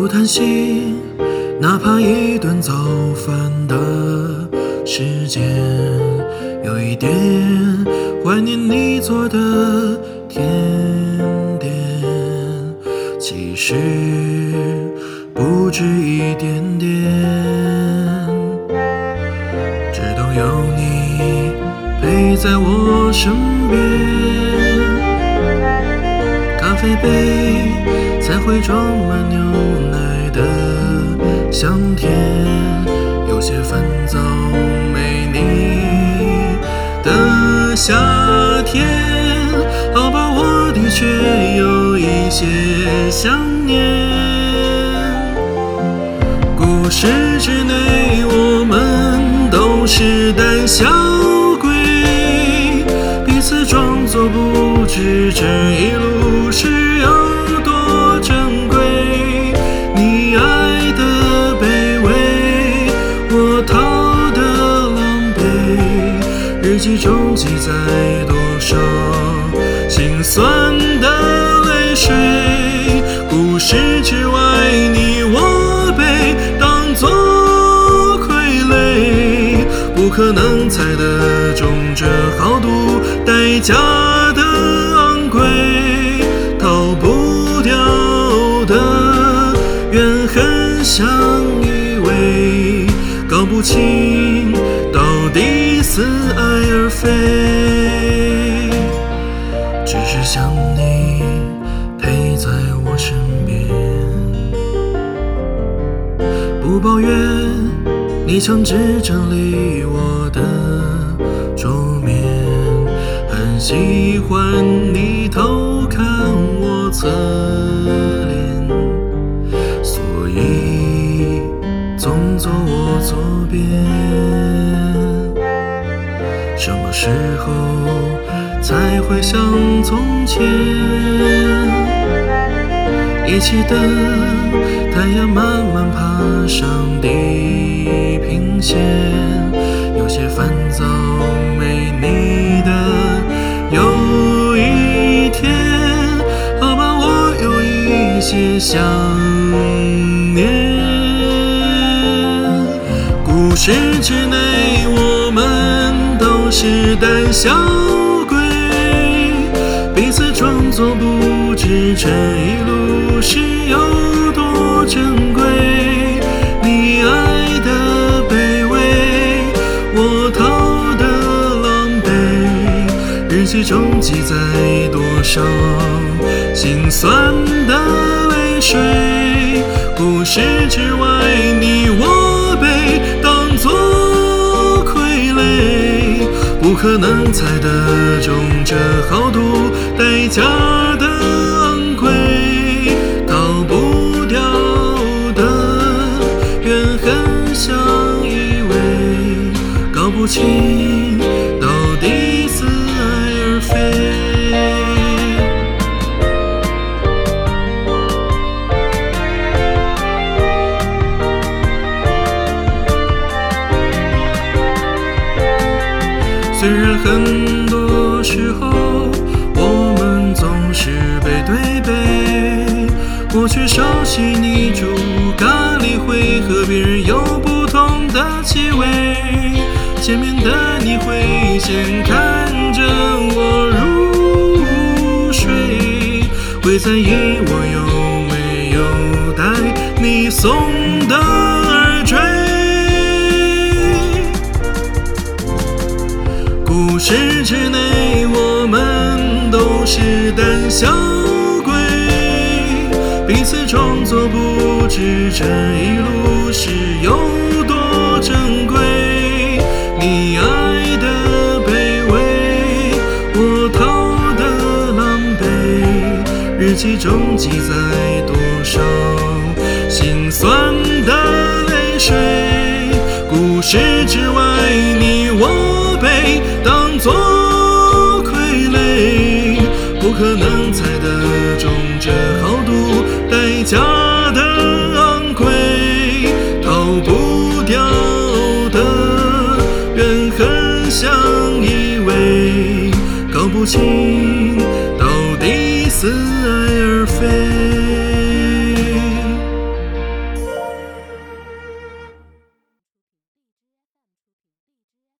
不贪心，哪怕一顿早饭的时间。有一点怀念你做的甜点，其实不止一点点。直到有你陪在我身边，咖啡杯才会装满牛奶的香甜，有些烦躁没你的夏天。好吧，我的确有一些想念。故事之内，我记载多少心酸的泪水。故事之外，你我被当作傀儡，不可能猜得中这豪赌代价的昂贵，逃不掉的怨恨相依偎，搞不清到底似爱而非。只是想你陪在我身边，不抱怨你强制整理我的桌面，很喜欢你偷看我侧脸，所以总坐我左边。什么时候才会像从前？一起等太阳慢慢爬上地平线，有些烦躁没你的有一天，好吧，我有一些想念。故事之内，我是胆小鬼，彼此装作不知这一路是有多珍贵。你爱的卑微，我逃的狼狈，日记中记载多少心酸的泪水。故事之外，你我可能猜得中这豪赌代价虽然很多时候我们总是背对背，我却熟悉你煮咖喱会和别人有不同的气味。见面的你会先看着我入睡，会在意我有没有带你送的故事之内，我们都是胆小鬼，彼此装作不知这一路是有多珍贵。你爱的卑微，我逃的狼狈，日记中记载多少做傀儡，不可能猜得中这豪赌代价的昂贵，逃不掉的怨恨相依偎，搞不清